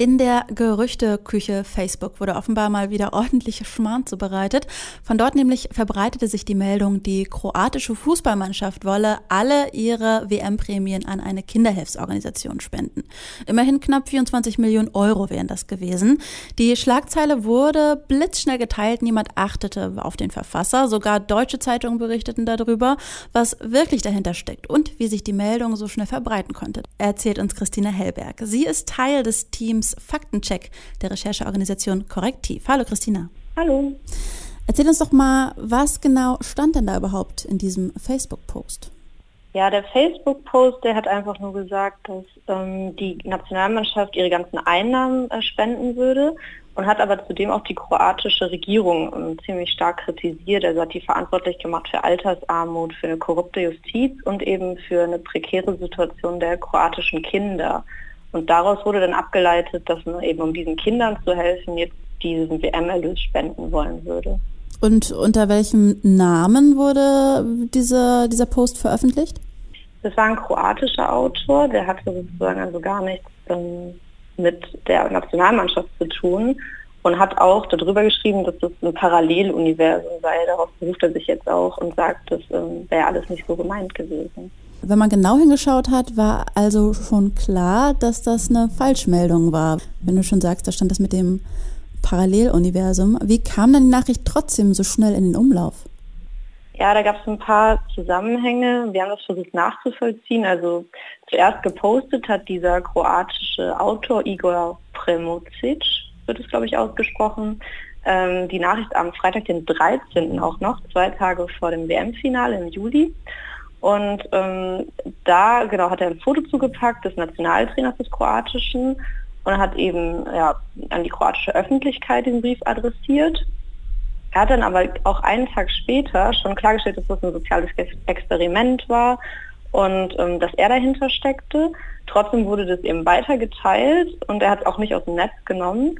In der Gerüchteküche Facebook wurde offenbar mal wieder ordentliche Schmarrn zubereitet. Von dort nämlich verbreitete sich die Meldung, die kroatische Fußballmannschaft wolle alle ihre WM-Prämien an eine Kinderhilfsorganisation spenden. Immerhin knapp 24 Millionen Euro wären das gewesen. Die Schlagzeile wurde blitzschnell geteilt, niemand achtete auf den Verfasser. Sogar deutsche Zeitungen berichteten darüber, was wirklich dahinter steckt und wie sich die Meldung so schnell verbreiten konnte. Erzählt uns Christina Hellberg. Sie ist Teil des Teams Faktencheck der Rechercheorganisation Korrektiv. Hallo Christina. Hallo. Erzähl uns doch mal, was genau stand denn da überhaupt in diesem Facebook-Post? Ja, der Facebook-Post, der hat einfach nur gesagt, dass ähm, die Nationalmannschaft ihre ganzen Einnahmen äh, spenden würde und hat aber zudem auch die kroatische Regierung ähm, ziemlich stark kritisiert. Also hat die verantwortlich gemacht für Altersarmut, für eine korrupte Justiz und eben für eine prekäre Situation der kroatischen Kinder. Und daraus wurde dann abgeleitet, dass man eben um diesen Kindern zu helfen, jetzt diesen WM-Erlös spenden wollen würde. Und unter welchem Namen wurde diese, dieser Post veröffentlicht? Das war ein kroatischer Autor, der hatte sozusagen also gar nichts ähm, mit der Nationalmannschaft zu tun und hat auch darüber geschrieben, dass das ein Paralleluniversum sei. Darauf beruft er sich jetzt auch und sagt, das ähm, wäre alles nicht so gemeint gewesen. Wenn man genau hingeschaut hat, war also schon klar, dass das eine Falschmeldung war. Wenn du schon sagst, da stand das mit dem Paralleluniversum. Wie kam dann die Nachricht trotzdem so schnell in den Umlauf? Ja, da gab es ein paar Zusammenhänge. Wir haben das versucht nachzuvollziehen. Also zuerst gepostet hat dieser kroatische Autor Igor Premocic, wird es glaube ich ausgesprochen, ähm, die Nachricht am Freitag, den 13. auch noch, zwei Tage vor dem WM-Finale im Juli. Und ähm, da genau hat er ein Foto zugepackt des Nationaltrainers des Kroatischen und hat eben ja, an die kroatische Öffentlichkeit den Brief adressiert. Er hat dann aber auch einen Tag später schon klargestellt, dass das ein soziales Experiment war und ähm, dass er dahinter steckte. Trotzdem wurde das eben weitergeteilt und er hat es auch nicht aus dem Netz genommen.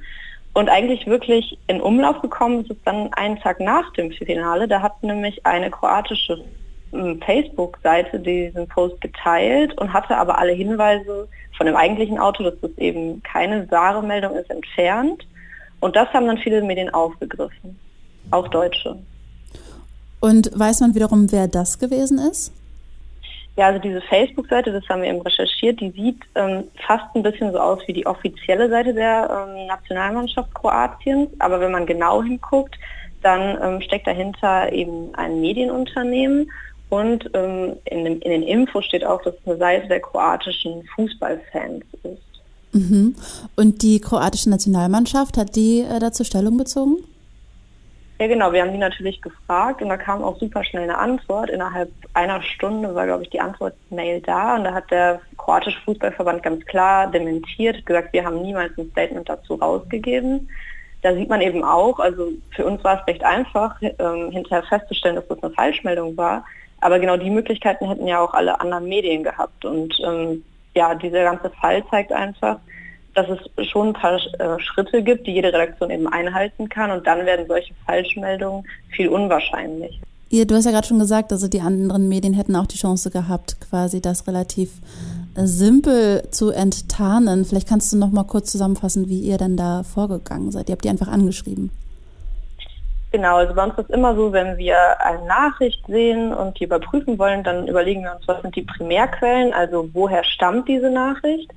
Und eigentlich wirklich in Umlauf gekommen ist es dann einen Tag nach dem Finale. Da hat nämlich eine kroatische Facebook-Seite diesen Post geteilt und hatte aber alle Hinweise von dem eigentlichen Auto, dass das eben keine wahre Meldung ist, entfernt. Und das haben dann viele Medien aufgegriffen, auch Deutsche. Und weiß man wiederum, wer das gewesen ist? Ja, also diese Facebook-Seite, das haben wir eben recherchiert, die sieht ähm, fast ein bisschen so aus wie die offizielle Seite der ähm, Nationalmannschaft Kroatiens. Aber wenn man genau hinguckt, dann ähm, steckt dahinter eben ein Medienunternehmen und ähm, in, dem, in den Infos steht auch, dass es eine Seite der kroatischen Fußballfans ist. Mhm. Und die kroatische Nationalmannschaft, hat die äh, dazu Stellung bezogen? Ja genau, wir haben die natürlich gefragt und da kam auch super schnell eine Antwort. Innerhalb einer Stunde war, glaube ich, die Antwort-Mail da und da hat der kroatische Fußballverband ganz klar dementiert, gesagt, wir haben niemals ein Statement dazu rausgegeben. Da sieht man eben auch, also für uns war es recht einfach, ähm, hinterher festzustellen, dass das eine Falschmeldung war. Aber genau die Möglichkeiten hätten ja auch alle anderen Medien gehabt. Und ähm, ja, dieser ganze Fall zeigt einfach, dass es schon ein paar äh, Schritte gibt, die jede Redaktion eben einhalten kann. Und dann werden solche Falschmeldungen viel unwahrscheinlich. Ihr, du hast ja gerade schon gesagt, also die anderen Medien hätten auch die Chance gehabt, quasi das relativ äh, simpel zu enttarnen. Vielleicht kannst du noch mal kurz zusammenfassen, wie ihr dann da vorgegangen seid. Ihr habt die einfach angeschrieben. Genau, also bei uns ist immer so, wenn wir eine Nachricht sehen und die überprüfen wollen, dann überlegen wir uns, was sind die Primärquellen, also woher stammt diese Nachricht.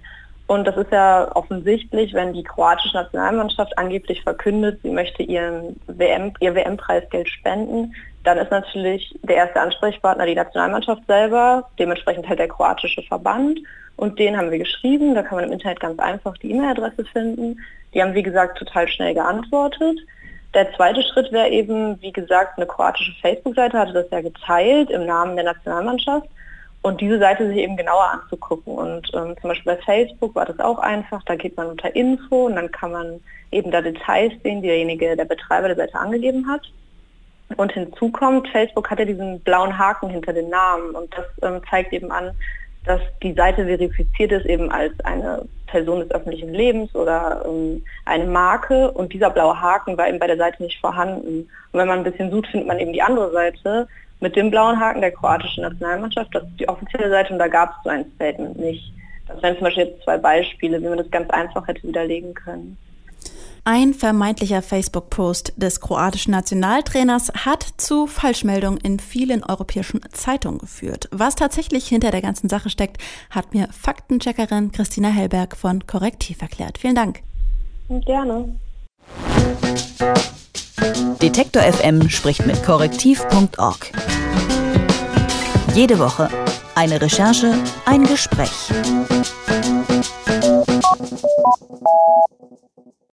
Und das ist ja offensichtlich, wenn die kroatische Nationalmannschaft angeblich verkündet, sie möchte ihren WM, ihr WM-Preisgeld spenden, dann ist natürlich der erste Ansprechpartner die Nationalmannschaft selber, dementsprechend halt der kroatische Verband. Und den haben wir geschrieben, da kann man im Internet ganz einfach die E-Mail-Adresse finden. Die haben, wie gesagt, total schnell geantwortet. Der zweite Schritt wäre eben, wie gesagt, eine kroatische Facebook-Seite hatte das ja geteilt im Namen der Nationalmannschaft und diese Seite sich eben genauer anzugucken. Und ähm, zum Beispiel bei Facebook war das auch einfach, da geht man unter Info und dann kann man eben da Details sehen, die derjenige, der Betreiber der Seite angegeben hat. Und hinzu kommt, Facebook hat ja diesen blauen Haken hinter den Namen und das ähm, zeigt eben an, dass die Seite verifiziert ist eben als eine Person des öffentlichen Lebens oder ähm, eine Marke und dieser blaue Haken war eben bei der Seite nicht vorhanden. Und wenn man ein bisschen sucht, findet man eben die andere Seite mit dem blauen Haken der kroatischen Nationalmannschaft. Das ist die offizielle Seite und da gab es so ein Statement nicht. Das wären zum Beispiel jetzt zwei Beispiele, wie man das ganz einfach hätte widerlegen können. Ein vermeintlicher Facebook-Post des kroatischen Nationaltrainers hat zu Falschmeldungen in vielen europäischen Zeitungen geführt. Was tatsächlich hinter der ganzen Sache steckt, hat mir Faktencheckerin Christina Hellberg von Korrektiv erklärt. Vielen Dank. Gerne. Detektor FM spricht mit korrektiv.org. Jede Woche eine Recherche, ein Gespräch.